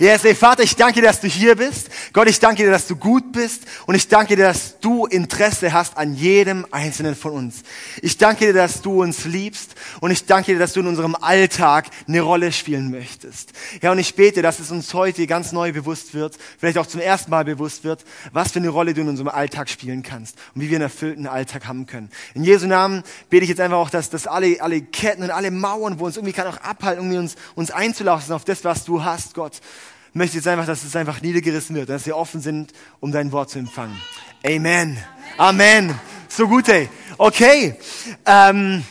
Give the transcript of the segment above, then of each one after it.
Yes, ey, Vater, ich danke dir, dass du hier bist. Gott, ich danke dir, dass du gut bist. Und ich danke dir, dass du Interesse hast an jedem einzelnen von uns. Ich danke dir, dass du uns liebst. Und ich danke dir, dass du in unserem Alltag eine Rolle spielen möchtest. Ja, und ich bete, dass es uns heute ganz neu bewusst wird, vielleicht auch zum ersten Mal bewusst wird, was für eine Rolle du in unserem Alltag spielen kannst und wie wir einen erfüllten Alltag haben können. In Jesu Namen bete ich jetzt einfach auch, dass, dass alle, alle Ketten und alle Mauern, wo uns irgendwie kann auch abhalten, irgendwie uns, uns einzulassen auf das, was du hast, Gott, möchte jetzt einfach, dass es einfach niedergerissen wird, dass wir offen sind, um dein Wort zu empfangen. Amen. Amen. So gut, ey. Okay. Ähm,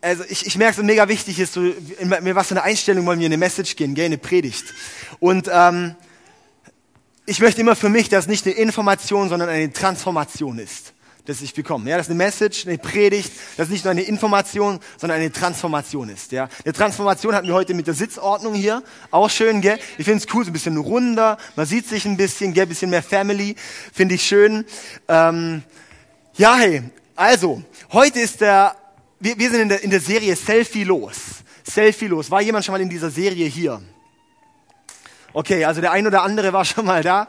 also ich, ich merke, so mega wichtig ist, so, in was für eine Einstellung wollen wir in eine Message gehen, gell, eine Predigt. Und ähm, ich möchte immer für mich, dass nicht eine Information, sondern eine Transformation ist das ich bekomme. Ja, das ist eine Message, eine Predigt, das ist nicht nur eine Information, sondern eine Transformation ist. Ja, eine Transformation hatten wir heute mit der Sitzordnung hier, auch schön, gell? Ich finde es cool, so ein bisschen runder, man sieht sich ein bisschen, gell? Ein bisschen mehr Family, finde ich schön. Ähm, ja, hey, also heute ist der, wir, wir sind in der, in der Serie Selfie los. Selfie los. War jemand schon mal in dieser Serie hier? Okay, also der ein oder andere war schon mal da.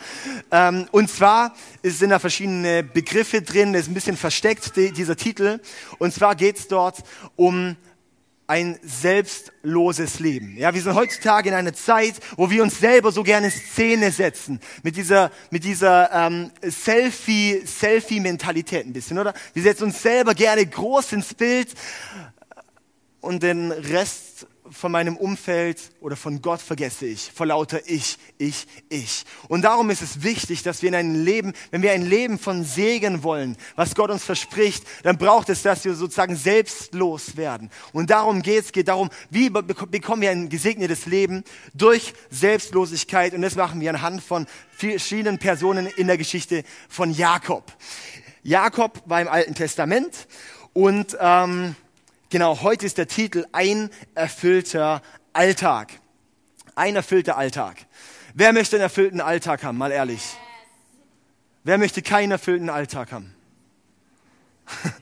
Ähm, und zwar sind da verschiedene Begriffe drin, das ist ein bisschen versteckt, dieser Titel. Und zwar geht es dort um ein selbstloses Leben. Ja, wir sind heutzutage in einer Zeit, wo wir uns selber so gerne Szene setzen. Mit dieser, mit dieser ähm, Selfie, Selfie-Mentalität ein bisschen, oder? Wir setzen uns selber gerne groß ins Bild und den Rest von meinem Umfeld oder von Gott vergesse ich, vor lauter ich, ich, ich. Und darum ist es wichtig, dass wir in ein Leben, wenn wir ein Leben von Segen wollen, was Gott uns verspricht, dann braucht es, dass wir sozusagen selbstlos werden. Und darum geht es, geht darum, wie bekommen wir ein gesegnetes Leben durch Selbstlosigkeit. Und das machen wir anhand von verschiedenen Personen in der Geschichte von Jakob. Jakob war im Alten Testament und ähm, Genau, heute ist der Titel Ein erfüllter Alltag. Ein erfüllter Alltag. Wer möchte einen erfüllten Alltag haben, mal ehrlich? Wer möchte keinen erfüllten Alltag haben?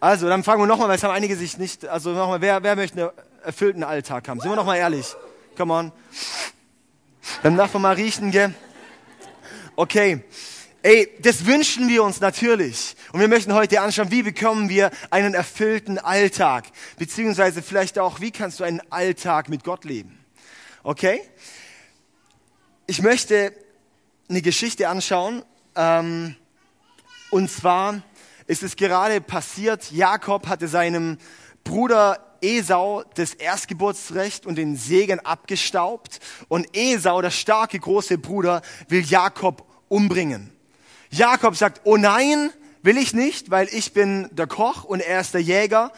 Also, dann fragen wir nochmal, weil es haben einige sich nicht, also nochmal, wer, wer möchte einen erfüllten Alltag haben? Sind wir nochmal ehrlich? Come on. Dann darf man mal riechen, gell? Okay. Ey, das wünschen wir uns natürlich. Und wir möchten heute anschauen, wie bekommen wir einen erfüllten Alltag? Beziehungsweise vielleicht auch, wie kannst du einen Alltag mit Gott leben? Okay? Ich möchte eine Geschichte anschauen. Ähm, und zwar ist es gerade passiert, Jakob hatte seinem Bruder Esau das Erstgeburtsrecht und den Segen abgestaubt. Und Esau, der starke große Bruder, will Jakob umbringen. Jakob sagt, oh nein, will ich nicht, weil ich bin der Koch und er ist der Jäger.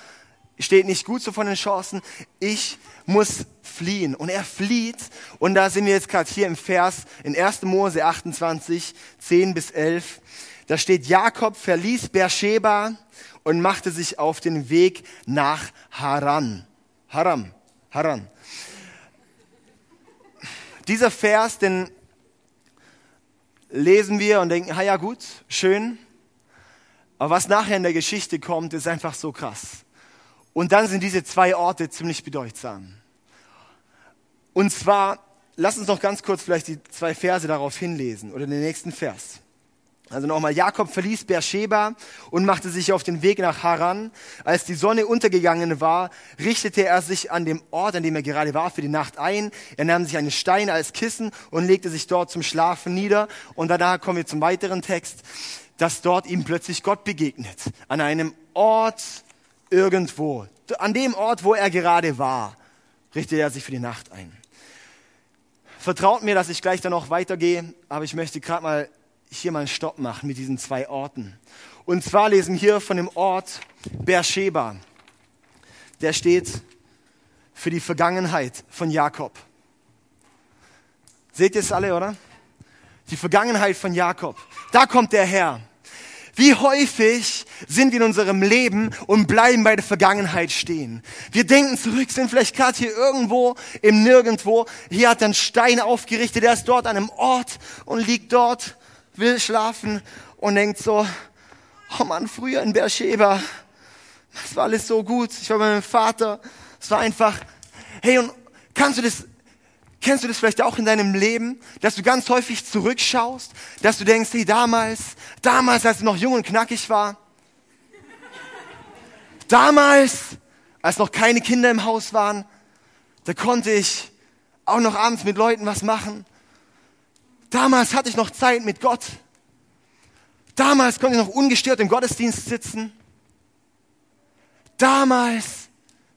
Steht nicht gut so von den Chancen. Ich muss fliehen. Und er flieht. Und da sind wir jetzt gerade hier im Vers in 1. Mose 28, 10 bis 11. Da steht, Jakob verließ Beersheba und machte sich auf den Weg nach Haran. Haram, Haran. Dieser Vers, den lesen wir und denken, ha ja gut, schön. Aber was nachher in der Geschichte kommt, ist einfach so krass. Und dann sind diese zwei Orte ziemlich bedeutsam. Und zwar, lass uns noch ganz kurz vielleicht die zwei Verse darauf hinlesen oder den nächsten Vers. Also nochmal, Jakob verließ Beersheba und machte sich auf den Weg nach Haran. Als die Sonne untergegangen war, richtete er sich an dem Ort, an dem er gerade war, für die Nacht ein. Er nahm sich einen Stein als Kissen und legte sich dort zum Schlafen nieder. Und danach kommen wir zum weiteren Text, dass dort ihm plötzlich Gott begegnet. An einem Ort irgendwo. An dem Ort, wo er gerade war, richtete er sich für die Nacht ein. Vertraut mir, dass ich gleich dann noch weitergehe, aber ich möchte gerade mal hier mal einen Stopp machen mit diesen zwei Orten. Und zwar lesen wir hier von dem Ort Beersheba. Der steht für die Vergangenheit von Jakob. Seht ihr es alle, oder? Die Vergangenheit von Jakob. Da kommt der Herr. Wie häufig sind wir in unserem Leben und bleiben bei der Vergangenheit stehen? Wir denken zurück, sind vielleicht gerade hier irgendwo im Nirgendwo. Hier hat einen Stein aufgerichtet, der ist dort an einem Ort und liegt dort will schlafen und denkt so, oh Mann, früher in Beersheba, das war alles so gut. Ich war bei meinem Vater. Es war einfach, hey, und kannst du das, Kennst du das vielleicht auch in deinem Leben, dass du ganz häufig zurückschaust, dass du denkst, hey, damals, damals, als ich noch jung und knackig war, damals, als noch keine Kinder im Haus waren, da konnte ich auch noch abends mit Leuten was machen. Damals hatte ich noch Zeit mit Gott. Damals konnte ich noch ungestört im Gottesdienst sitzen. Damals,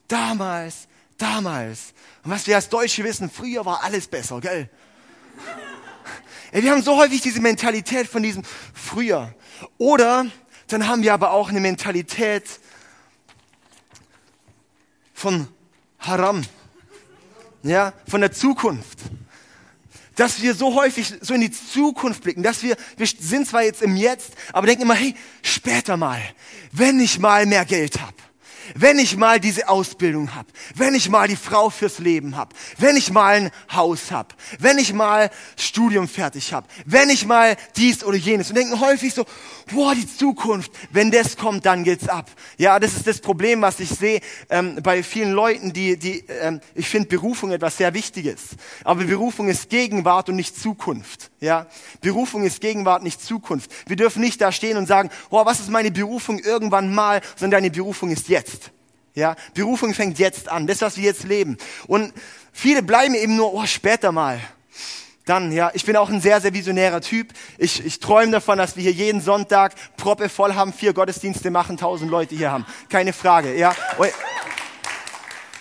damals, damals. Und was wir als Deutsche wissen, früher war alles besser, gell? Ey, wir haben so häufig diese Mentalität von diesem früher. Oder dann haben wir aber auch eine Mentalität von Haram. Ja, von der Zukunft. Dass wir so häufig so in die Zukunft blicken, dass wir, wir sind zwar jetzt im Jetzt, aber denken immer, hey, später mal, wenn ich mal mehr Geld habe wenn ich mal diese Ausbildung habe, wenn ich mal die Frau fürs Leben habe, wenn ich mal ein Haus habe, wenn ich mal Studium fertig habe, wenn ich mal dies oder jenes und denken häufig so, boah, die Zukunft, wenn das kommt, dann geht's ab. Ja, das ist das Problem, was ich sehe ähm, bei vielen Leuten, die, die ähm, ich finde Berufung etwas sehr Wichtiges, aber Berufung ist Gegenwart und nicht Zukunft. Ja, Berufung ist Gegenwart, nicht Zukunft. Wir dürfen nicht da stehen und sagen, boah, was ist meine Berufung irgendwann mal, sondern deine Berufung ist jetzt. Ja, Berufung fängt jetzt an, das, was wir jetzt leben. Und viele bleiben eben nur, oh, später mal. Dann, ja, ich bin auch ein sehr, sehr visionärer Typ. Ich, ich träume davon, dass wir hier jeden Sonntag Proppe voll haben, vier Gottesdienste machen, tausend Leute hier haben. Keine Frage, ja.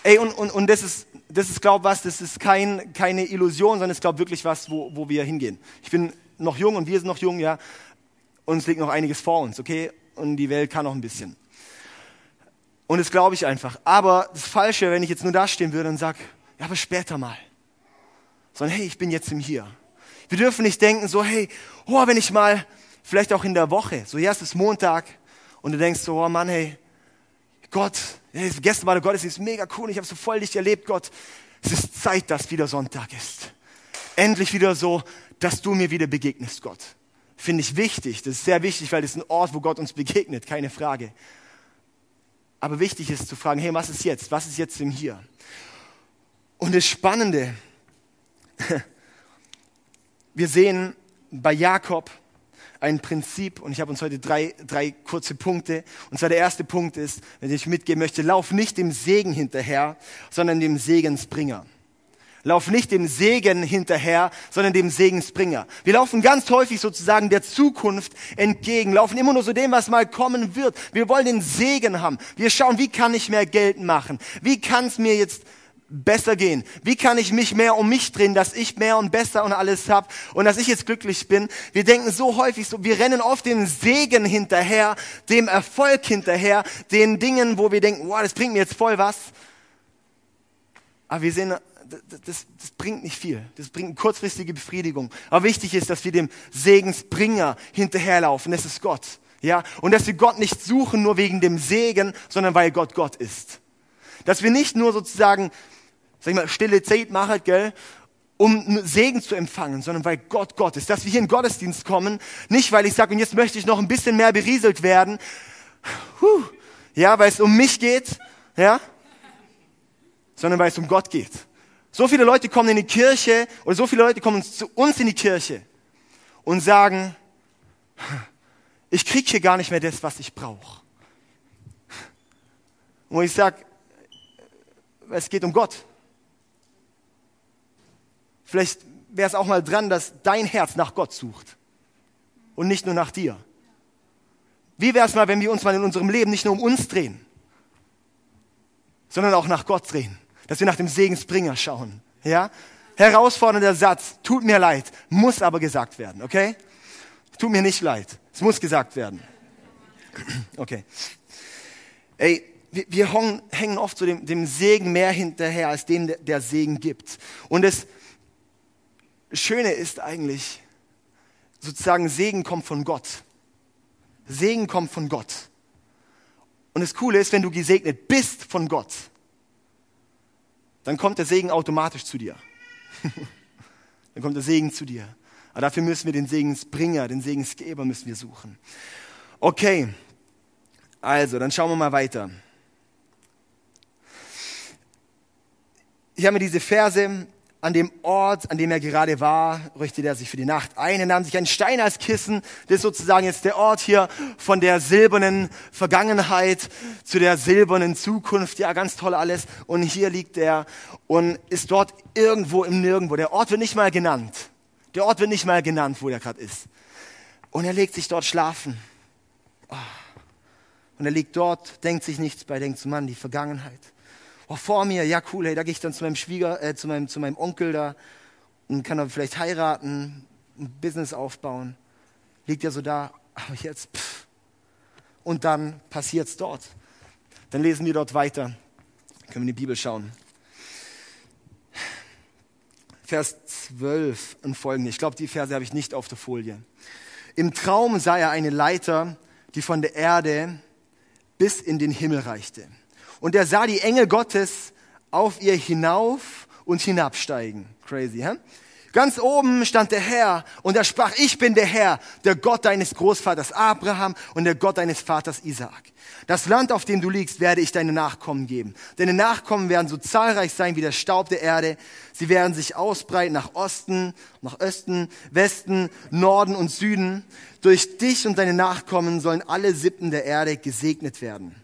Ey, und, und, und das ist, das ist, glaub was, das ist kein, keine Illusion, sondern es ist, glaub wirklich was, wo, wo wir hingehen. Ich bin noch jung und wir sind noch jung, ja. Uns liegt noch einiges vor uns, okay? Und die Welt kann noch ein bisschen. Und das glaube ich einfach. Aber das Falsche, wenn ich jetzt nur da stehen würde und sage, ja, aber später mal. Sondern hey, ich bin jetzt im Hier. Wir dürfen nicht denken so, hey, oh, wenn ich mal, vielleicht auch in der Woche, so jetzt ist Montag und du denkst so, oh Mann, hey, Gott, gestern war der Gottesdienst mega cool, ich habe so voll dich erlebt, Gott. Es ist Zeit, dass wieder Sonntag ist. Endlich wieder so, dass du mir wieder begegnest, Gott. Finde ich wichtig. Das ist sehr wichtig, weil das ist ein Ort, wo Gott uns begegnet, keine Frage. Aber wichtig ist zu fragen, hey, was ist jetzt? Was ist jetzt im Hier? Und das Spannende, wir sehen bei Jakob ein Prinzip und ich habe uns heute drei, drei kurze Punkte. Und zwar der erste Punkt ist, wenn ich mitgeben möchte, lauf nicht dem Segen hinterher, sondern dem Segensbringer. Lauf nicht dem Segen hinterher, sondern dem Segensbringer. Wir laufen ganz häufig sozusagen der Zukunft entgegen, laufen immer nur so dem, was mal kommen wird. Wir wollen den Segen haben. Wir schauen, wie kann ich mehr Geld machen? Wie kann es mir jetzt besser gehen? Wie kann ich mich mehr um mich drehen, dass ich mehr und besser und alles hab und dass ich jetzt glücklich bin? Wir denken so häufig so, wir rennen oft dem Segen hinterher, dem Erfolg hinterher, den Dingen, wo wir denken, wow, das bringt mir jetzt voll was. Aber wir sehen das, das bringt nicht viel. Das bringt kurzfristige Befriedigung. Aber wichtig ist, dass wir dem Segensbringer hinterherlaufen. Das ist Gott. Ja, und dass wir Gott nicht suchen nur wegen dem Segen, sondern weil Gott Gott ist. Dass wir nicht nur sozusagen, sag ich mal, stille Zeit machen, gell, um Segen zu empfangen, sondern weil Gott Gott ist. Dass wir hier in Gottesdienst kommen, nicht weil ich sage, und jetzt möchte ich noch ein bisschen mehr berieselt werden, Puh, ja, weil es um mich geht, ja, sondern weil es um Gott geht. So viele Leute kommen in die Kirche oder so viele Leute kommen zu uns in die Kirche und sagen, ich kriege hier gar nicht mehr das, was ich brauche. Und ich sage, es geht um Gott. Vielleicht wäre es auch mal dran, dass dein Herz nach Gott sucht und nicht nur nach dir. Wie wäre es mal, wenn wir uns mal in unserem Leben nicht nur um uns drehen, sondern auch nach Gott drehen? dass wir nach dem Segensbringer schauen. Ja? Herausfordernder Satz, tut mir leid, muss aber gesagt werden, okay? Tut mir nicht leid, es muss gesagt werden. Okay. Ey, wir, hängen oft so dem, dem Segen mehr hinterher, als dem der, Segen gibt. Und Schöne ist eigentlich, sozusagen Segen kommt von Gott. Segen kommt von Gott. Und das Coole ist, wenn du gesegnet bist von Gott, dann kommt der Segen automatisch zu dir. dann kommt der Segen zu dir. Aber dafür müssen wir den Segensbringer, den Segensgeber müssen wir suchen. Okay, also, dann schauen wir mal weiter. Ich habe mir diese Verse an dem Ort, an dem er gerade war, richtete er sich für die Nacht ein. Er nahm sich einen Stein als Kissen. Das ist sozusagen jetzt der Ort hier von der silbernen Vergangenheit zu der silbernen Zukunft. Ja, ganz toll alles. Und hier liegt er und ist dort irgendwo im Nirgendwo. Der Ort wird nicht mal genannt. Der Ort wird nicht mal genannt, wo er gerade ist. Und er legt sich dort schlafen. Oh. Und er liegt dort, denkt sich nichts bei, denkt zu Mann, die Vergangenheit oh, vor mir, ja cool, hey, da gehe ich dann zu meinem Schwieger, äh, zu meinem, zu meinem Onkel da und kann dann vielleicht heiraten, ein Business aufbauen. Liegt ja so da, aber jetzt, pff. Und dann passiert es dort. Dann lesen wir dort weiter. Können wir in die Bibel schauen. Vers 12 und folgende. Ich glaube, die Verse habe ich nicht auf der Folie. Im Traum sah er eine Leiter, die von der Erde bis in den Himmel reichte und er sah die Engel Gottes auf ihr hinauf und hinabsteigen. Crazy, hä? Ganz oben stand der Herr und er sprach, ich bin der Herr, der Gott deines Großvaters Abraham und der Gott deines Vaters Isaak. Das Land, auf dem du liegst, werde ich deine Nachkommen geben. Deine Nachkommen werden so zahlreich sein wie der Staub der Erde. Sie werden sich ausbreiten nach Osten, nach Osten, Westen, Norden und Süden. Durch dich und deine Nachkommen sollen alle Sippen der Erde gesegnet werden.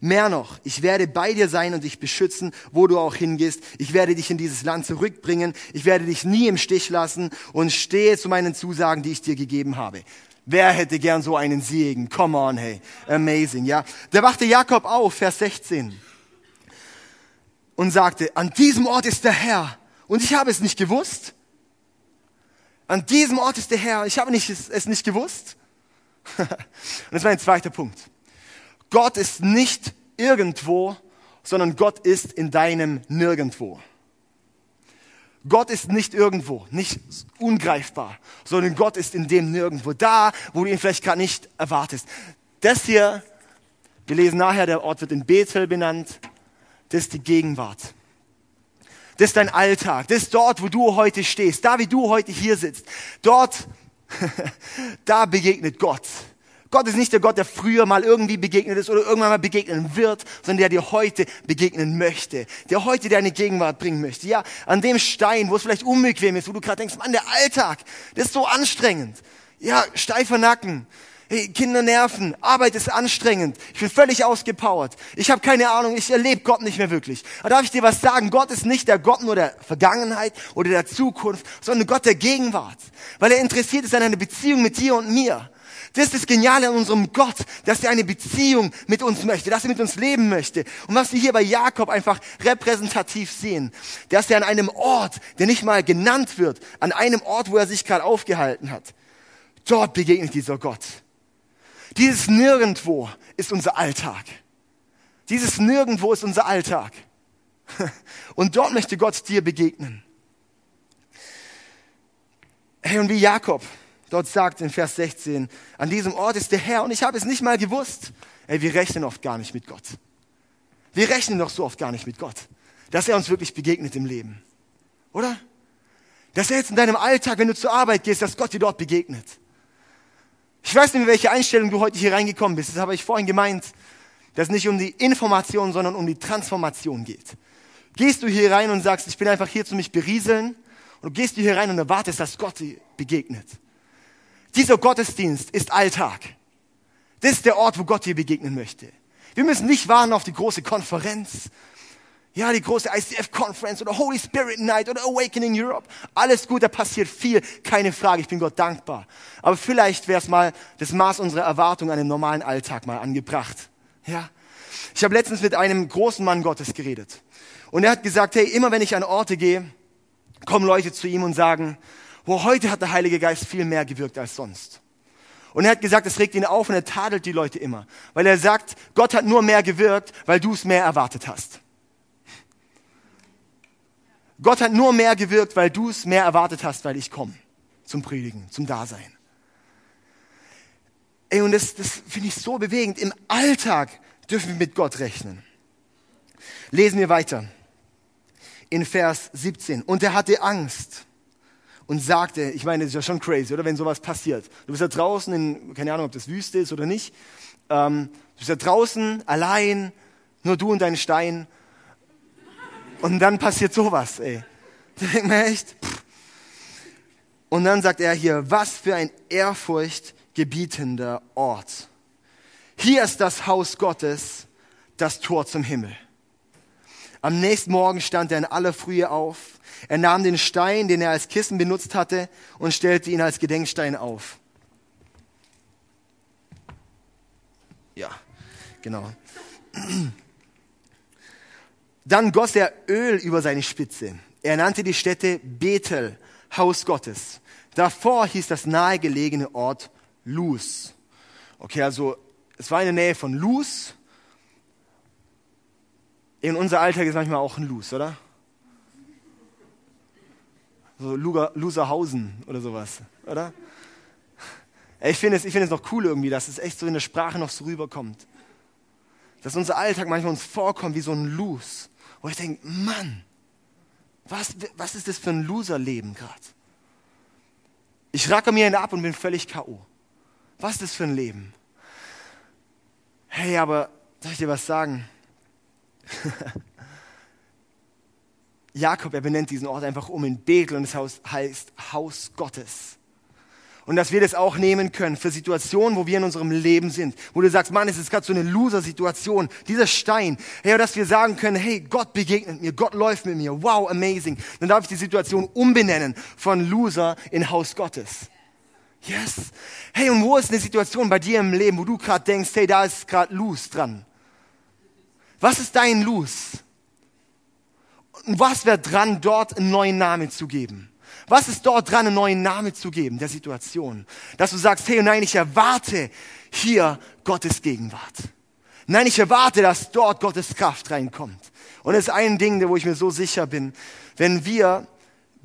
Mehr noch, ich werde bei dir sein und dich beschützen, wo du auch hingehst. Ich werde dich in dieses Land zurückbringen. Ich werde dich nie im Stich lassen und stehe zu meinen Zusagen, die ich dir gegeben habe. Wer hätte gern so einen Segen? Come on, hey. Amazing, ja. Da wachte Jakob auf, Vers 16. Und sagte, an diesem Ort ist der Herr. Und ich habe es nicht gewusst. An diesem Ort ist der Herr. Ich habe es nicht gewusst. und das war ein zweiter Punkt. Gott ist nicht irgendwo, sondern Gott ist in deinem Nirgendwo. Gott ist nicht irgendwo, nicht ungreifbar, sondern Gott ist in dem Nirgendwo, da, wo du ihn vielleicht gerade nicht erwartest. Das hier, wir lesen nachher, der Ort wird in Bethel benannt, das ist die Gegenwart. Das ist dein Alltag, das ist dort, wo du heute stehst, da, wie du heute hier sitzt. Dort, da begegnet Gott. Gott ist nicht der Gott, der früher mal irgendwie begegnet ist oder irgendwann mal begegnen wird, sondern der dir heute begegnen möchte, der heute deine Gegenwart bringen möchte. Ja, an dem Stein, wo es vielleicht unbequem ist, wo du gerade denkst, Mann, der Alltag, das ist so anstrengend. Ja, steifer Nacken. Hey, Kinder nerven, Arbeit ist anstrengend, ich bin völlig ausgepowert, ich habe keine Ahnung, ich erlebe Gott nicht mehr wirklich. Aber darf ich dir was sagen? Gott ist nicht der Gott nur der Vergangenheit oder der Zukunft, sondern Gott der Gegenwart, weil er interessiert ist an einer Beziehung mit dir und mir. Das ist das Geniale an unserem Gott, dass er eine Beziehung mit uns möchte, dass er mit uns leben möchte. Und was wir hier bei Jakob einfach repräsentativ sehen, dass er an einem Ort, der nicht mal genannt wird, an einem Ort, wo er sich gerade aufgehalten hat, dort begegnet dieser Gott. Dieses Nirgendwo ist unser Alltag. Dieses Nirgendwo ist unser Alltag. Und dort möchte Gott dir begegnen. Hey, und wie Jakob, dort sagt in Vers 16, an diesem Ort ist der Herr und ich habe es nicht mal gewusst. Ey, wir rechnen oft gar nicht mit Gott. Wir rechnen doch so oft gar nicht mit Gott, dass er uns wirklich begegnet im Leben. Oder? Dass er jetzt in deinem Alltag, wenn du zur Arbeit gehst, dass Gott dir dort begegnet. Ich weiß nicht, mit welcher Einstellung du heute hier reingekommen bist. Das habe ich vorhin gemeint, dass es nicht um die Information, sondern um die Transformation geht. Gehst du hier rein und sagst, ich bin einfach hier zu mich berieseln, und du gehst du hier rein und erwartest, dass Gott dir begegnet. Dieser Gottesdienst ist Alltag. Das ist der Ort, wo Gott dir begegnen möchte. Wir müssen nicht warten auf die große Konferenz. Ja, die große ICF-Conference oder Holy Spirit Night oder Awakening Europe. Alles gut, da passiert viel, keine Frage, ich bin Gott dankbar. Aber vielleicht wäre es mal das Maß unserer Erwartung an den normalen Alltag mal angebracht. Ja. Ich habe letztens mit einem großen Mann Gottes geredet. Und er hat gesagt, hey, immer wenn ich an Orte gehe, kommen Leute zu ihm und sagen, wo heute hat der Heilige Geist viel mehr gewirkt als sonst. Und er hat gesagt, es regt ihn auf und er tadelt die Leute immer. Weil er sagt, Gott hat nur mehr gewirkt, weil du es mehr erwartet hast. Gott hat nur mehr gewirkt, weil du es mehr erwartet hast, weil ich komme zum Predigen, zum Dasein. Ey, und das, das finde ich so bewegend. Im Alltag dürfen wir mit Gott rechnen. Lesen wir weiter. In Vers 17. Und er hatte Angst und sagte, ich meine, das ist ja schon crazy, oder wenn sowas passiert. Du bist ja draußen in, keine Ahnung, ob das Wüste ist oder nicht. Ähm, du bist ja draußen, allein, nur du und dein Stein. Und dann passiert sowas, ey. Da denkt man echt. Pff. Und dann sagt er hier, was für ein ehrfurchtgebietender Ort. Hier ist das Haus Gottes, das Tor zum Himmel. Am nächsten Morgen stand er in aller Frühe auf. Er nahm den Stein, den er als Kissen benutzt hatte, und stellte ihn als Gedenkstein auf. Ja, genau. Dann goss er Öl über seine Spitze. Er nannte die Stätte Bethel, Haus Gottes. Davor hieß das nahegelegene Ort Luz. Okay, also es war in der Nähe von Luz. In unser Alltag ist manchmal auch ein Luz, oder? So Luserhausen oder sowas, oder? Ich finde es, ich finde es noch cool irgendwie, dass es echt so in der Sprache noch so rüberkommt. Dass unser Alltag manchmal uns vorkommt wie so ein Lose. Wo ich denke, Mann, was, was ist das für ein Loserleben gerade? Ich racke mir ab und bin völlig K.O. Was ist das für ein Leben? Hey, aber soll ich dir was sagen? Jakob, er benennt diesen Ort einfach um in Bethel und es heißt Haus Gottes. Und dass wir das auch nehmen können für Situationen, wo wir in unserem Leben sind, wo du sagst, Mann, es ist gerade so eine Loser-Situation, dieser Stein. Hey, dass wir sagen können, hey, Gott begegnet mir, Gott läuft mit mir, wow, amazing. Dann darf ich die Situation umbenennen von Loser in Haus Gottes. Yes. Hey, und wo ist eine Situation bei dir im Leben, wo du gerade denkst, hey, da ist gerade Lose dran? Was ist dein Lose? Was wäre dran, dort einen neuen Namen zu geben? Was ist dort dran, einen neuen Namen zu geben, der Situation? Dass du sagst, hey, nein, ich erwarte hier Gottes Gegenwart. Nein, ich erwarte, dass dort Gottes Kraft reinkommt. Und es ist ein Ding, wo ich mir so sicher bin, wenn wir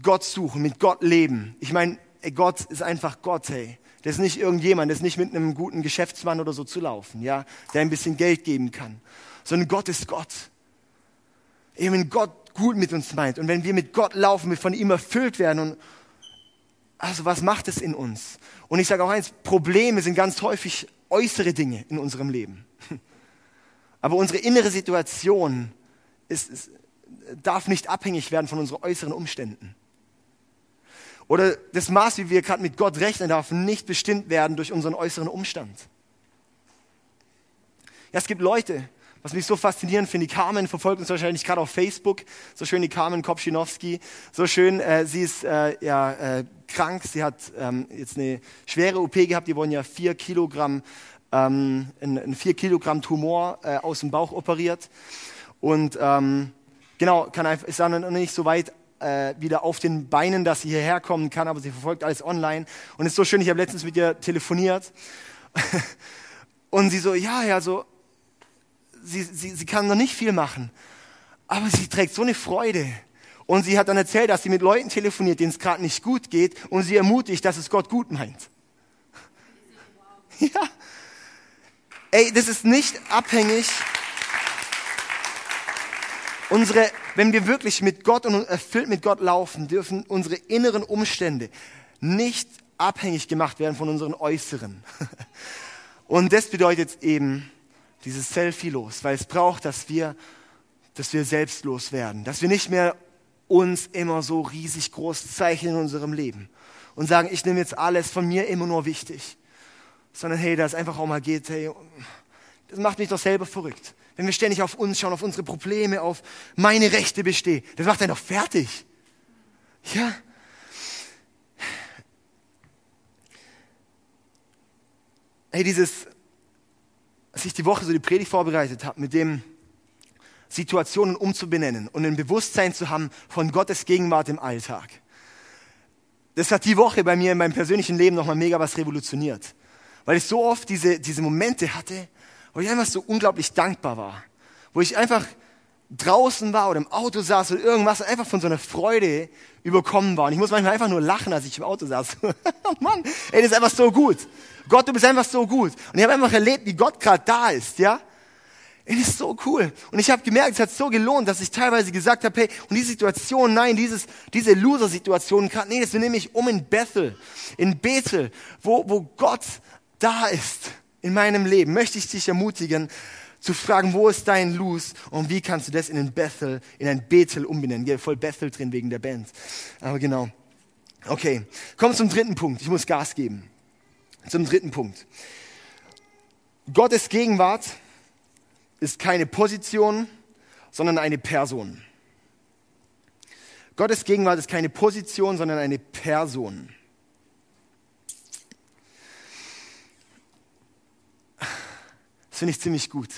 Gott suchen, mit Gott leben. Ich meine, Gott ist einfach Gott, hey. Das ist nicht irgendjemand, das ist nicht mit einem guten Geschäftsmann oder so zu laufen, ja, der ein bisschen Geld geben kann. Sondern Gott ist Gott. Eben Gott gut mit uns meint und wenn wir mit Gott laufen, wir von ihm erfüllt werden und also was macht es in uns? Und ich sage auch eins, Probleme sind ganz häufig äußere Dinge in unserem Leben. Aber unsere innere Situation ist, ist, darf nicht abhängig werden von unseren äußeren Umständen. Oder das Maß, wie wir gerade mit Gott rechnen, darf nicht bestimmt werden durch unseren äußeren Umstand. Ja, es gibt Leute, was mich so faszinierend finde, die Carmen verfolgt uns wahrscheinlich gerade auf Facebook. So schön die Carmen Kopschinowski. So schön, äh, sie ist äh, ja äh, krank. Sie hat ähm, jetzt eine schwere OP gehabt. Die wurden ja vier Kilogramm, ähm, ein, vier Kilogramm Tumor äh, aus dem Bauch operiert. Und ähm, genau, kann einfach, ist dann noch nicht so weit äh, wieder auf den Beinen, dass sie hierher kommen kann, aber sie verfolgt alles online. Und ist so schön, ich habe letztens mit ihr telefoniert. Und sie so, ja, ja, so, sie, sie, sie kann noch nicht viel machen, aber sie trägt so eine Freude. Und sie hat dann erzählt, dass sie mit Leuten telefoniert, denen es gerade nicht gut geht und sie ermutigt, dass es Gott gut meint. Ja. Ey, das ist nicht abhängig. Unsere, wenn wir wirklich mit Gott und erfüllt mit Gott laufen, dürfen unsere inneren Umstände nicht abhängig gemacht werden von unseren äußeren. Und das bedeutet eben, dieses Selfie los, weil es braucht, dass wir, dass wir selbstlos werden, dass wir nicht mehr uns immer so riesig groß zeichnen in unserem Leben und sagen, ich nehme jetzt alles von mir immer nur wichtig, sondern hey, dass einfach auch mal geht, hey, das macht mich doch selber verrückt. Wenn wir ständig auf uns schauen, auf unsere Probleme, auf meine Rechte bestehen, das macht einen doch fertig. Ja. Hey, dieses als ich die Woche so die Predigt vorbereitet habe, mit dem Situationen umzubenennen und ein Bewusstsein zu haben von Gottes Gegenwart im Alltag. Das hat die Woche bei mir in meinem persönlichen Leben nochmal mega was revolutioniert. Weil ich so oft diese, diese Momente hatte, wo ich einfach so unglaublich dankbar war. Wo ich einfach draußen war oder im Auto saß oder irgendwas und einfach von so einer Freude überkommen war. Und ich muss manchmal einfach nur lachen, als ich im Auto saß. Mann, ey, das ist einfach so gut. Gott, du bist einfach so gut. Und ich habe einfach erlebt, wie Gott gerade da ist, ja. Das ist so cool. Und ich habe gemerkt, es hat so gelohnt, dass ich teilweise gesagt habe, hey, und die Situation, nein, dieses, diese Loser-Situation, nee, das nehme ich um in Bethel, in Bethel, wo, wo Gott da ist in meinem Leben, möchte ich dich ermutigen, zu fragen, wo ist dein Luz und wie kannst du das in ein Bethel, in ein Bethel umbenennen. Hier voll Bethel drin wegen der Band. Aber genau. Okay, kommen zum dritten Punkt. Ich muss Gas geben. Zum dritten Punkt. Gottes Gegenwart ist keine Position, sondern eine Person. Gottes Gegenwart ist keine Position, sondern eine Person. Das finde ich ziemlich gut.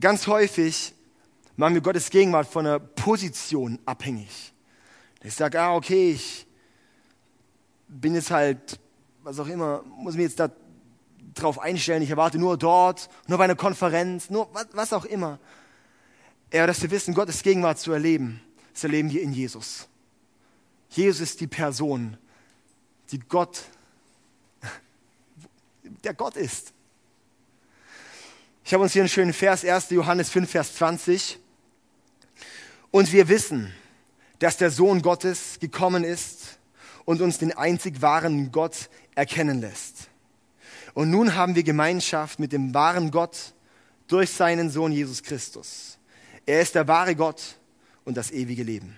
Ganz häufig machen wir Gottes Gegenwart von einer Position abhängig. Ich sage, ah, okay, ich bin jetzt halt, was auch immer, muss mich jetzt da drauf einstellen, ich erwarte nur dort, nur bei einer Konferenz, nur was, was auch immer. Ja, dass wir wissen, Gottes Gegenwart zu erleben, das erleben wir in Jesus. Jesus ist die Person, die Gott, der Gott ist. Ich habe uns hier einen schönen Vers, 1. Johannes 5, Vers 20. Und wir wissen, dass der Sohn Gottes gekommen ist und uns den einzig wahren Gott erkennen lässt. Und nun haben wir Gemeinschaft mit dem wahren Gott durch seinen Sohn Jesus Christus. Er ist der wahre Gott und das ewige Leben.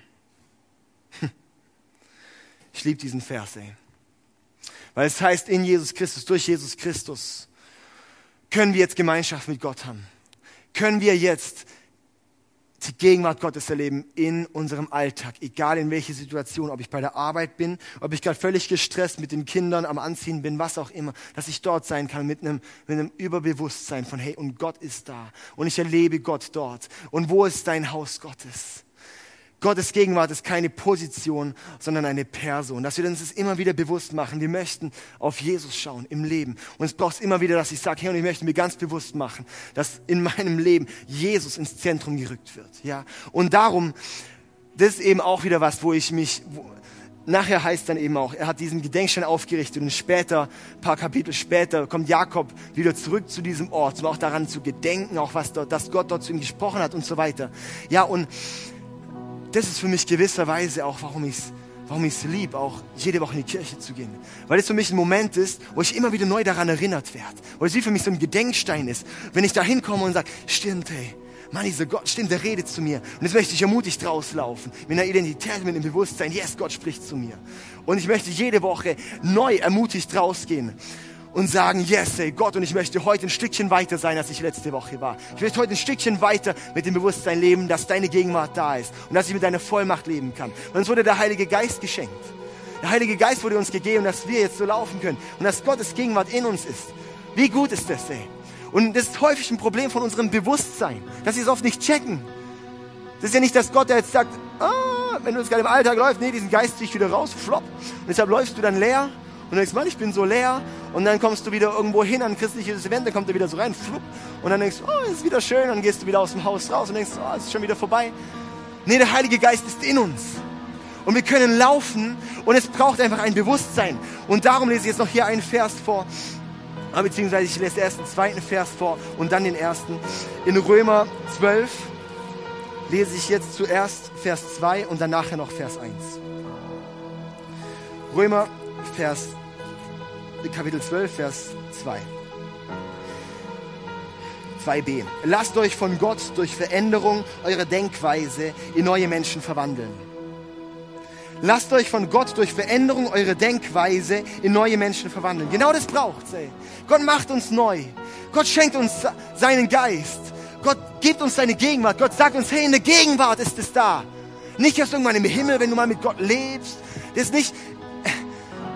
Ich liebe diesen Vers, ey. Weil es heißt, in Jesus Christus, durch Jesus Christus können wir jetzt Gemeinschaft mit Gott haben? Können wir jetzt die Gegenwart Gottes erleben in unserem Alltag, egal in welche Situation, ob ich bei der Arbeit bin, ob ich gerade völlig gestresst mit den Kindern am Anziehen bin, was auch immer, dass ich dort sein kann mit einem, mit einem Überbewusstsein von, hey, und Gott ist da und ich erlebe Gott dort. Und wo ist dein Haus Gottes? Gottes Gegenwart ist keine Position, sondern eine Person. Dass wir uns das immer wieder bewusst machen. Wir möchten auf Jesus schauen im Leben. Und es braucht immer wieder, dass ich sage, hey, und ich möchte mir ganz bewusst machen, dass in meinem Leben Jesus ins Zentrum gerückt wird. Ja? Und darum, das ist eben auch wieder was, wo ich mich, wo, nachher heißt dann eben auch, er hat diesen Gedenkstein aufgerichtet und später, paar Kapitel später, kommt Jakob wieder zurück zu diesem Ort, um auch daran zu gedenken, auch was dort, dass Gott dort zu ihm gesprochen hat und so weiter. Ja, und das ist für mich gewisserweise auch, warum ich es warum liebe, auch jede Woche in die Kirche zu gehen. Weil es für mich ein Moment ist, wo ich immer wieder neu daran erinnert werde. Weil es wie für mich so ein Gedenkstein ist. Wenn ich da hinkomme und sage, stimmt, hey, Mann, dieser Gott, stimmt, der redet zu mir. Und jetzt möchte ich ermutigt rauslaufen. Mit einer Identität, mit einem Bewusstsein, yes, Gott spricht zu mir. Und ich möchte jede Woche neu ermutigt rausgehen und sagen, yes, ey, Gott, und ich möchte heute ein Stückchen weiter sein, als ich letzte Woche war. Ich möchte heute ein Stückchen weiter mit dem Bewusstsein leben, dass deine Gegenwart da ist und dass ich mit deiner Vollmacht leben kann. Und uns wurde der Heilige Geist geschenkt. Der Heilige Geist wurde uns gegeben, dass wir jetzt so laufen können und dass Gottes Gegenwart in uns ist. Wie gut ist das, ey? Und das ist häufig ein Problem von unserem Bewusstsein, dass sie es oft nicht checken. Das ist ja nicht, dass Gott jetzt sagt, ah, wenn du es gerade im Alltag läufst, nee, diesen Geist zieh ich wieder raus, flop. Und deshalb läufst du dann leer und denkst, Mann, ich bin so leer. Und dann kommst du wieder irgendwo hin an christliches Event, dann kommt er wieder so rein, flupp. Und dann denkst du, oh, ist wieder schön. Dann gehst du wieder aus dem Haus raus und denkst, oh, ist schon wieder vorbei. Nee, der Heilige Geist ist in uns. Und wir können laufen und es braucht einfach ein Bewusstsein. Und darum lese ich jetzt noch hier einen Vers vor. Ah, beziehungsweise ich lese erst den zweiten Vers vor und dann den ersten. In Römer 12 lese ich jetzt zuerst Vers 2 und dann nachher noch Vers 1. Römer Vers Kapitel 12, Vers 2. 2b. Lasst euch von Gott durch Veränderung eurer Denkweise in neue Menschen verwandeln. Lasst euch von Gott durch Veränderung eurer Denkweise in neue Menschen verwandeln. Genau das braucht's, ey. Gott macht uns neu. Gott schenkt uns seinen Geist. Gott gibt uns seine Gegenwart. Gott sagt uns, hey, in der Gegenwart ist es da. Nicht erst irgendwann im Himmel, wenn du mal mit Gott lebst. Das ist nicht,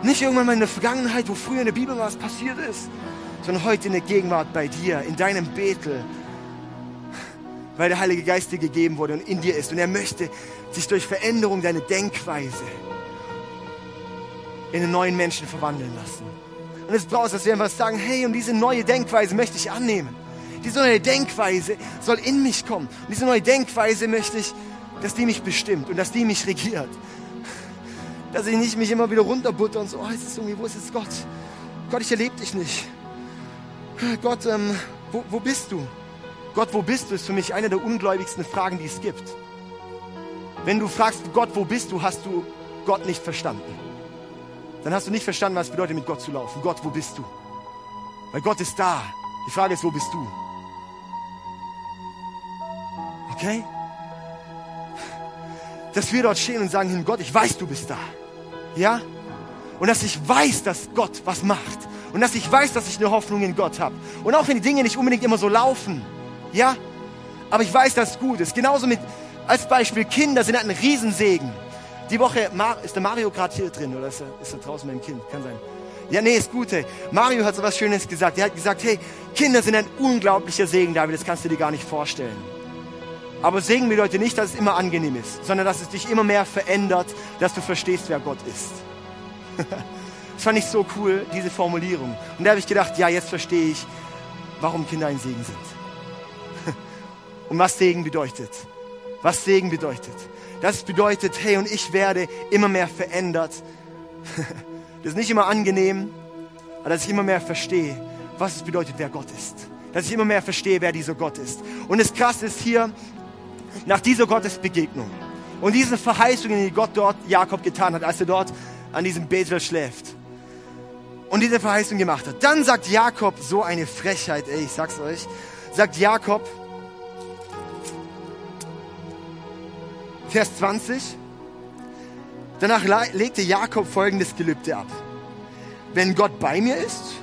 nicht irgendwann mal in der Vergangenheit, wo früher in der Bibel was passiert ist, sondern heute in der Gegenwart bei dir, in deinem Bethel, weil der Heilige Geist dir gegeben wurde und in dir ist. Und er möchte sich durch Veränderung deiner Denkweise in einen neuen Menschen verwandeln lassen. Und es braucht, dass wir einfach sagen, hey, und diese neue Denkweise möchte ich annehmen. Diese neue Denkweise soll in mich kommen. Und diese neue Denkweise möchte ich, dass die mich bestimmt und dass die mich regiert dass ich nicht mich immer wieder runterbutter und so, oh, ist es irgendwie, wo ist jetzt Gott? Gott, ich erlebe dich nicht. Gott, ähm, wo, wo bist du? Gott, wo bist du, ist für mich eine der ungläubigsten Fragen, die es gibt. Wenn du fragst, Gott, wo bist du, hast du Gott nicht verstanden. Dann hast du nicht verstanden, was es bedeutet, mit Gott zu laufen. Gott, wo bist du? Weil Gott ist da. Die Frage ist, wo bist du? Okay? Dass wir dort stehen und sagen, Gott, ich weiß, du bist da. Ja? Und dass ich weiß, dass Gott was macht. Und dass ich weiß, dass ich eine Hoffnung in Gott habe. Und auch wenn die Dinge nicht unbedingt immer so laufen. Ja? Aber ich weiß, dass es gut ist. Genauso mit, als Beispiel, Kinder sind halt ein Riesensegen. Die Woche, ist der Mario gerade hier drin oder ist er, ist er draußen mit dem Kind? Kann sein. Ja, nee, ist gut, hey. Mario hat so was Schönes gesagt. Er hat gesagt, hey, Kinder sind ein unglaublicher Segen, David, das kannst du dir gar nicht vorstellen. Aber Segen bedeutet nicht, dass es immer angenehm ist, sondern dass es dich immer mehr verändert, dass du verstehst, wer Gott ist. das fand ich so cool, diese Formulierung. Und da habe ich gedacht, ja, jetzt verstehe ich, warum Kinder ein Segen sind. Und was Segen bedeutet. Was Segen bedeutet. Das bedeutet, hey, und ich werde immer mehr verändert. Das ist nicht immer angenehm, aber dass ich immer mehr verstehe, was es bedeutet, wer Gott ist. Dass ich immer mehr verstehe, wer dieser Gott ist. Und das Krasse ist hier, nach dieser Gottesbegegnung und diesen Verheißungen, die Gott dort Jakob getan hat, als er dort an diesem Bethel schläft und diese Verheißung gemacht hat, dann sagt Jakob so eine Frechheit, ey, ich sag's euch, sagt Jakob, Vers 20, danach legte Jakob folgendes Gelübde ab. Wenn Gott bei mir ist,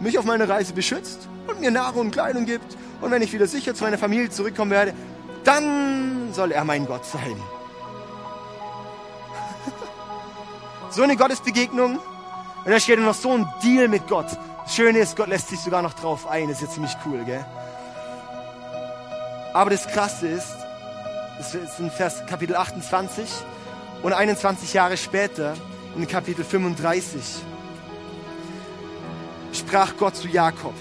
mich auf meine Reise beschützt und mir Nahrung und Kleidung gibt und wenn ich wieder sicher zu meiner Familie zurückkommen werde, dann soll er mein Gott sein. so eine Gottesbegegnung. Und da steht noch so ein Deal mit Gott. Das Schöne ist, Gott lässt sich sogar noch drauf ein. Das ist ja ziemlich cool, gell? Aber das Krasse ist, das ist in Vers Kapitel 28 und 21 Jahre später, in Kapitel 35, sprach Gott zu Jakob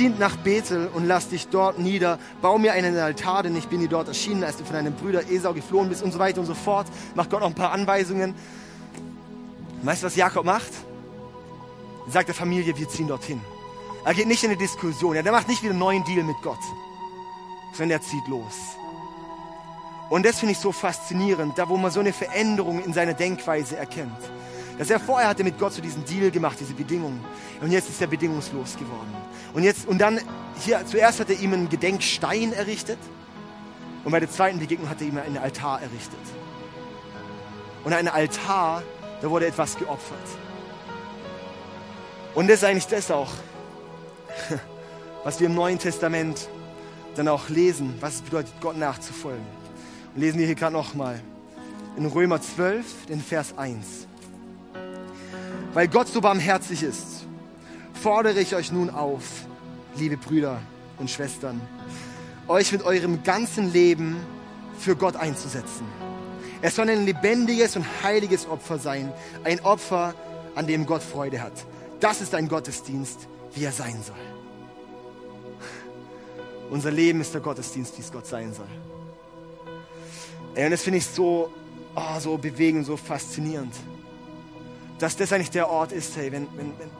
zieht nach Bethel und lass dich dort nieder, bau mir einen Altar, denn ich bin dir dort erschienen, als du von deinem Bruder Esau geflohen bist und so weiter und so fort. Macht Gott noch ein paar Anweisungen. weißt du, was Jakob macht? Er sagt der Familie, wir ziehen dorthin. Er geht nicht in eine Diskussion, er macht nicht wieder einen neuen Deal mit Gott, sondern er zieht los. Und das finde ich so faszinierend, da wo man so eine Veränderung in seiner Denkweise erkennt. Dass er vorher hatte mit Gott so diesen Deal gemacht, diese Bedingungen. Und jetzt ist er bedingungslos geworden. Und jetzt, und dann, hier, zuerst hat er ihm einen Gedenkstein errichtet. Und bei der zweiten Begegnung hat er ihm einen Altar errichtet. Und ein Altar, da wurde etwas geopfert. Und das ist eigentlich das auch, was wir im Neuen Testament dann auch lesen, was es bedeutet, Gott nachzufolgen. Und lesen wir hier gerade nochmal in Römer 12, den Vers 1. Weil Gott so barmherzig ist, fordere ich euch nun auf, liebe Brüder und Schwestern, euch mit eurem ganzen Leben für Gott einzusetzen. Es soll ein lebendiges und heiliges Opfer sein, ein Opfer, an dem Gott Freude hat. Das ist ein Gottesdienst, wie er sein soll. Unser Leben ist der Gottesdienst, wie es Gott sein soll. Ey, und das finde ich so, oh, so bewegend, so faszinierend dass das eigentlich der Ort ist, hey, wenn, wenn, wenn,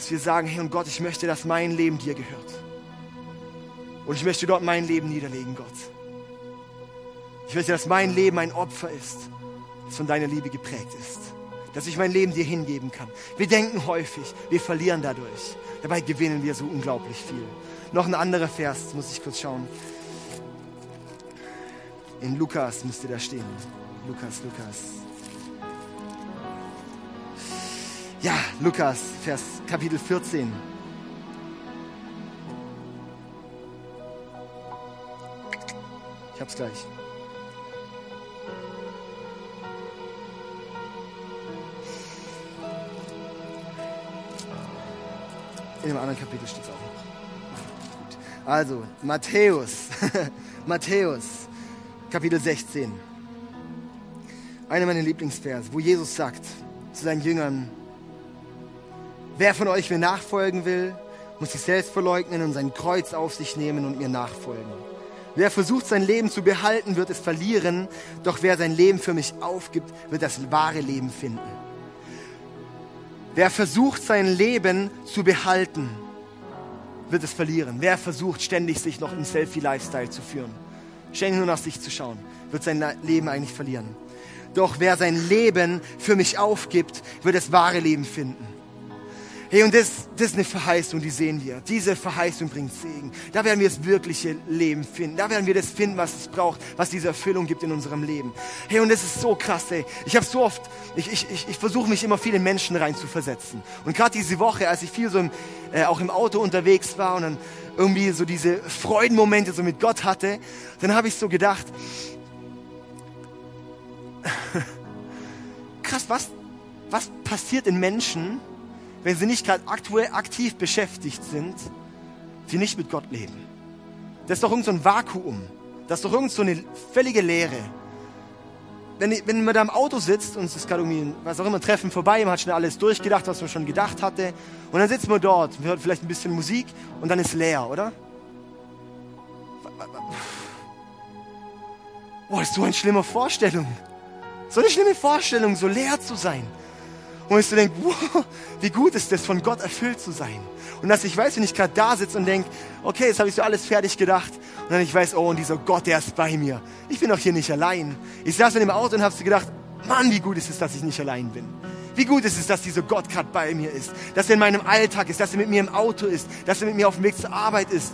dass wir sagen, hey und Gott, ich möchte, dass mein Leben dir gehört. Und ich möchte dort mein Leben niederlegen, Gott. Ich möchte, dass mein Leben ein Opfer ist, das von deiner Liebe geprägt ist. Dass ich mein Leben dir hingeben kann. Wir denken häufig, wir verlieren dadurch. Dabei gewinnen wir so unglaublich viel. Noch ein anderer Vers, muss ich kurz schauen. In Lukas müsste da stehen. Lukas, Lukas. Ja, Lukas, Vers Kapitel 14. Ich hab's gleich. In dem anderen Kapitel steht es auch noch. Also, Matthäus. Matthäus, Kapitel 16. Einer meiner Lieblingsvers, wo Jesus sagt zu seinen Jüngern, Wer von euch mir nachfolgen will, muss sich selbst verleugnen und sein Kreuz auf sich nehmen und mir nachfolgen. Wer versucht, sein Leben zu behalten, wird es verlieren, doch wer sein Leben für mich aufgibt, wird das wahre Leben finden. Wer versucht, sein Leben zu behalten, wird es verlieren. Wer versucht, ständig sich noch im Selfie-Lifestyle zu führen, ständig nur nach sich zu schauen, wird sein Leben eigentlich verlieren. Doch wer sein Leben für mich aufgibt, wird das wahre Leben finden. Hey, und das, das ist eine Verheißung, die sehen wir. Diese Verheißung bringt Segen. Da werden wir das wirkliche Leben finden. Da werden wir das finden, was es braucht, was diese Erfüllung gibt in unserem Leben. Hey, und das ist so krass, ey. Ich habe so oft, ich, ich, ich, ich versuche mich immer viele Menschen rein zu versetzen. Und gerade diese Woche, als ich viel so im, äh, auch im Auto unterwegs war und dann irgendwie so diese Freudenmomente so mit Gott hatte, dann habe ich so gedacht, krass, was, was passiert in Menschen, wenn sie nicht gerade aktuell aktiv beschäftigt sind, die nicht mit Gott leben. Das ist doch irgend so ein Vakuum. Das ist doch irgend so eine völlige Leere. Wenn, wenn man da im Auto sitzt und es ist gerade irgendwie, was auch immer, ein Treffen vorbei, man hat schon alles durchgedacht, was man schon gedacht hatte, und dann sitzt man dort, man hört vielleicht ein bisschen Musik und dann ist leer, oder? Boah, ist so eine schlimme Vorstellung. So eine schlimme Vorstellung, so leer zu sein. Und ich so denke, wow, wie gut ist das, von Gott erfüllt zu sein. Und dass ich weiß, wenn ich gerade da sitze und denke, okay, jetzt habe ich so alles fertig gedacht. Und dann ich weiß, oh, und dieser Gott, der ist bei mir. Ich bin doch hier nicht allein. Ich saß in dem Auto und habe so gedacht, Mann, wie gut ist es, dass ich nicht allein bin. Wie gut ist es, dass dieser Gott gerade bei mir ist. Dass er in meinem Alltag ist, dass er mit mir im Auto ist, dass er mit mir auf dem Weg zur Arbeit ist.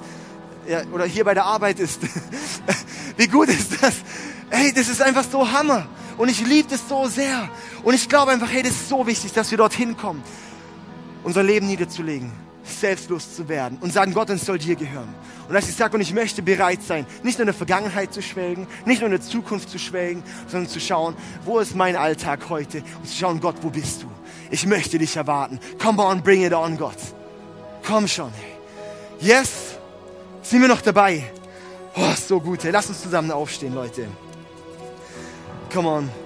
Ja, oder hier bei der Arbeit ist. wie gut ist das? Hey, das ist einfach so Hammer. Und ich liebe das so sehr. Und ich glaube einfach, hey, das ist so wichtig, dass wir dorthin kommen, unser Leben niederzulegen, selbstlos zu werden und sagen, Gott, es soll dir gehören. Und dass ich sage, und ich möchte bereit sein, nicht nur in der Vergangenheit zu schwelgen, nicht nur in der Zukunft zu schwelgen, sondern zu schauen, wo ist mein Alltag heute und zu schauen, Gott, wo bist du? Ich möchte dich erwarten. Come on, bring it on, Gott. Komm schon. Yes, sind wir noch dabei? Oh, so gut, hey. Lass uns zusammen aufstehen, Leute. Come on.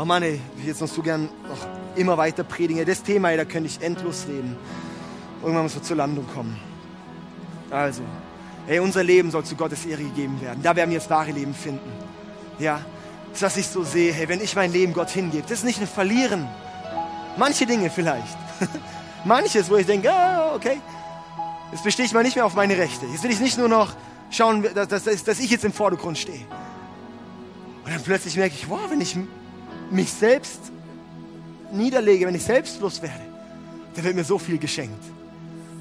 Oh Mann, ey, ich jetzt noch so gern noch immer weiter predigen. Das Thema, ey, da könnte ich endlos reden. Irgendwann muss wir zur Landung kommen. Also, ey, unser Leben soll zu Gottes Ehre gegeben werden. Da werden wir das wahre Leben finden. Ja, das, was ich so sehe, hey, wenn ich mein Leben Gott hingebe, das ist nicht ein Verlieren. Manche Dinge vielleicht. Manches, wo ich denke, ah, okay, jetzt bestehe ich mal nicht mehr auf meine Rechte. Jetzt will ich nicht nur noch schauen, dass, dass, dass ich jetzt im Vordergrund stehe. Und dann plötzlich merke ich, wow, wenn ich mich selbst niederlege, wenn ich selbstlos werde, dann wird mir so viel geschenkt.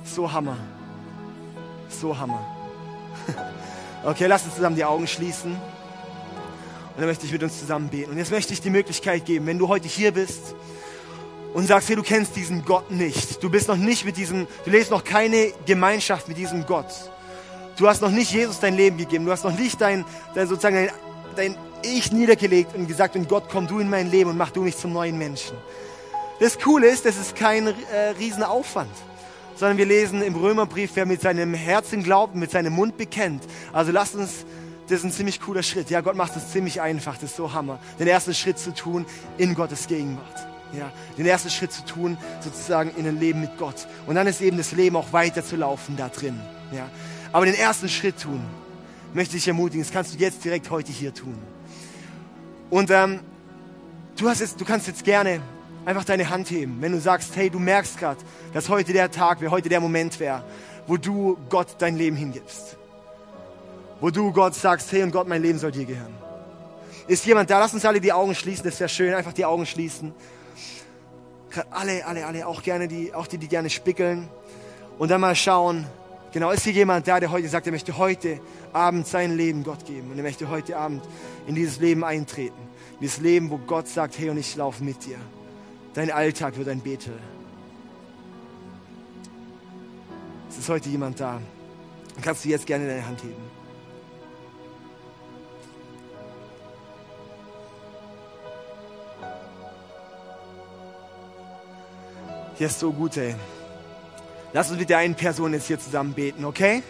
So Hammer. So Hammer. Okay, lass uns zusammen die Augen schließen. Und dann möchte ich mit uns zusammen beten. Und jetzt möchte ich die Möglichkeit geben, wenn du heute hier bist und sagst, hey, du kennst diesen Gott nicht. Du bist noch nicht mit diesem, du lebst noch keine Gemeinschaft mit diesem Gott. Du hast noch nicht Jesus dein Leben gegeben. Du hast noch nicht dein, dein sozusagen dein, dein ich niedergelegt und gesagt, und Gott, komm du in mein Leben und mach du mich zum neuen Menschen. Das Coole ist, das ist kein äh, Riesenaufwand, sondern wir lesen im Römerbrief, wer mit seinem Herzen glaubt, mit seinem Mund bekennt. Also lasst uns, das ist ein ziemlich cooler Schritt. Ja, Gott macht es ziemlich einfach, das ist so Hammer. Den ersten Schritt zu tun in Gottes Gegenwart. Ja, den ersten Schritt zu tun, sozusagen in ein Leben mit Gott. Und dann ist eben das Leben auch weiter zu laufen da drin. Ja, aber den ersten Schritt tun, möchte ich ermutigen, das kannst du jetzt direkt heute hier tun. Und ähm, du, hast jetzt, du kannst jetzt gerne einfach deine Hand heben, wenn du sagst, hey, du merkst gerade, dass heute der Tag wäre, heute der Moment wäre, wo du Gott dein Leben hingibst. Wo du Gott sagst, hey und Gott, mein Leben soll dir gehören. Ist jemand da? Lass uns alle die Augen schließen, das wäre schön, einfach die Augen schließen. Alle, alle, alle, auch gerne die, auch die, die gerne spickeln. Und dann mal schauen, genau, ist hier jemand da, der heute sagt, er möchte heute Abend sein Leben Gott geben. Und er möchte heute Abend in dieses Leben eintreten. In dieses Leben, wo Gott sagt, hey, und ich laufe mit dir. Dein Alltag wird ein Betel. Es ist heute jemand da. Kannst du jetzt gerne deine Hand heben. Hier ist so gut, ey. Lass uns mit der einen Person jetzt hier zusammen beten, okay?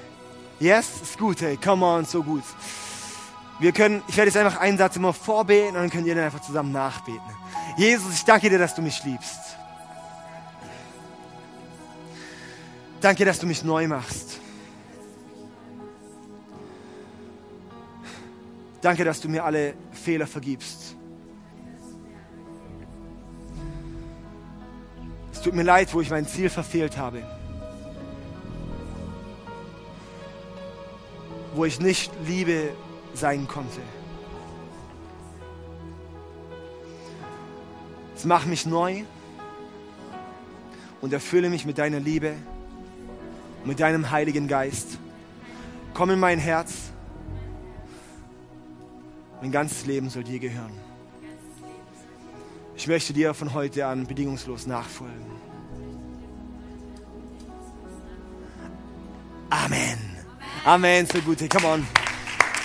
Yes, ist gut, hey, come on, so gut. Wir können, ich werde jetzt einfach einen Satz immer vorbeten und dann könnt ihr dann einfach zusammen nachbeten. Jesus, ich danke dir, dass du mich liebst. Danke, dass du mich neu machst. Danke, dass du mir alle Fehler vergibst. Es tut mir leid, wo ich mein Ziel verfehlt habe. Wo ich nicht Liebe sein konnte. Jetzt mach mich neu und erfülle mich mit deiner Liebe, mit deinem Heiligen Geist. Komm in mein Herz. Mein ganzes Leben soll dir gehören. Ich möchte dir von heute an bedingungslos nachfolgen. Amen. So gute. Come on.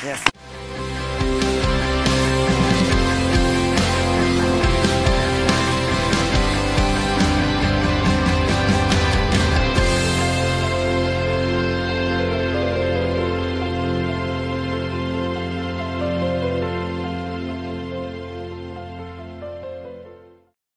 Yes.